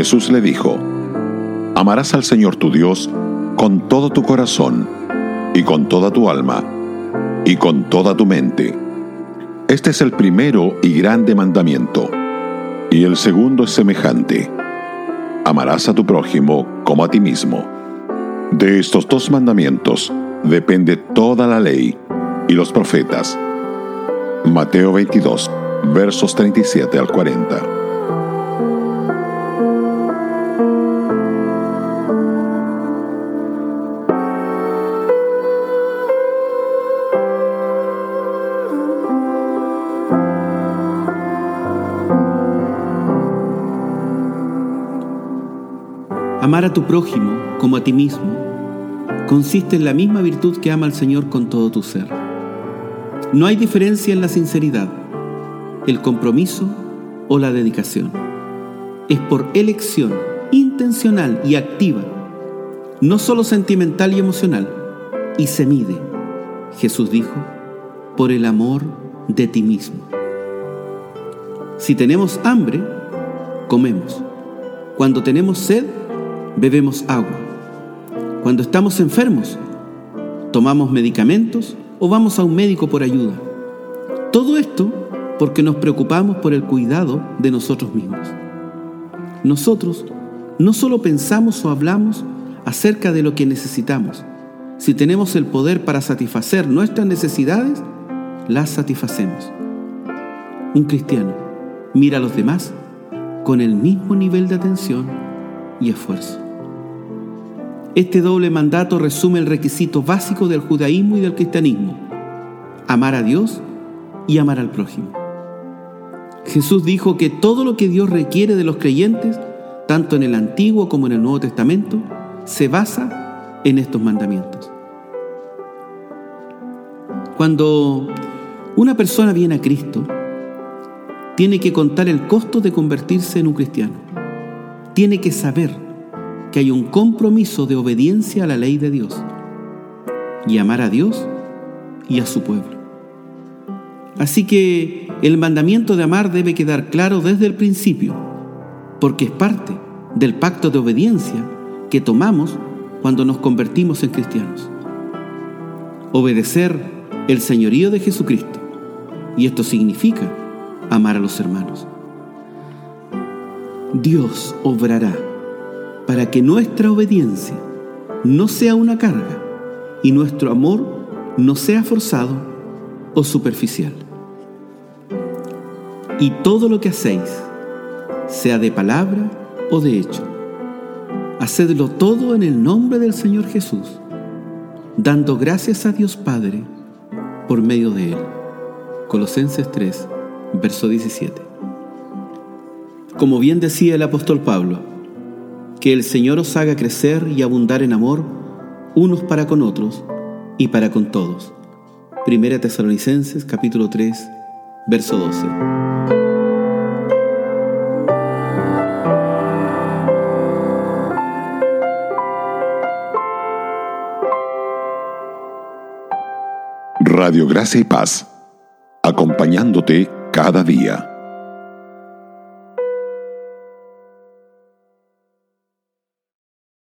Jesús le dijo, Amarás al Señor tu Dios con todo tu corazón, y con toda tu alma, y con toda tu mente. Este es el primero y grande mandamiento. Y el segundo es semejante. Amarás a tu prójimo como a ti mismo. De estos dos mandamientos depende toda la ley y los profetas. Mateo 22, versos 37 al 40. Amar a tu prójimo como a ti mismo consiste en la misma virtud que ama al Señor con todo tu ser. No hay diferencia en la sinceridad, el compromiso o la dedicación. Es por elección intencional y activa, no solo sentimental y emocional, y se mide, Jesús dijo, por el amor de ti mismo. Si tenemos hambre, comemos. Cuando tenemos sed, bebemos agua. Cuando estamos enfermos, tomamos medicamentos o vamos a un médico por ayuda. Todo esto porque nos preocupamos por el cuidado de nosotros mismos. Nosotros no solo pensamos o hablamos acerca de lo que necesitamos. Si tenemos el poder para satisfacer nuestras necesidades, las satisfacemos. Un cristiano mira a los demás con el mismo nivel de atención y esfuerzo. Este doble mandato resume el requisito básico del judaísmo y del cristianismo, amar a Dios y amar al prójimo. Jesús dijo que todo lo que Dios requiere de los creyentes, tanto en el Antiguo como en el Nuevo Testamento, se basa en estos mandamientos. Cuando una persona viene a Cristo, tiene que contar el costo de convertirse en un cristiano tiene que saber que hay un compromiso de obediencia a la ley de Dios y amar a Dios y a su pueblo. Así que el mandamiento de amar debe quedar claro desde el principio, porque es parte del pacto de obediencia que tomamos cuando nos convertimos en cristianos. Obedecer el señorío de Jesucristo, y esto significa amar a los hermanos. Dios obrará para que nuestra obediencia no sea una carga y nuestro amor no sea forzado o superficial. Y todo lo que hacéis, sea de palabra o de hecho, hacedlo todo en el nombre del Señor Jesús, dando gracias a Dios Padre por medio de Él. Colosenses 3, verso 17 como bien decía el apóstol Pablo, que el Señor os haga crecer y abundar en amor unos para con otros y para con todos. Primera Tesalonicenses capítulo 3, verso 12. Radio Gracia y Paz, acompañándote cada día.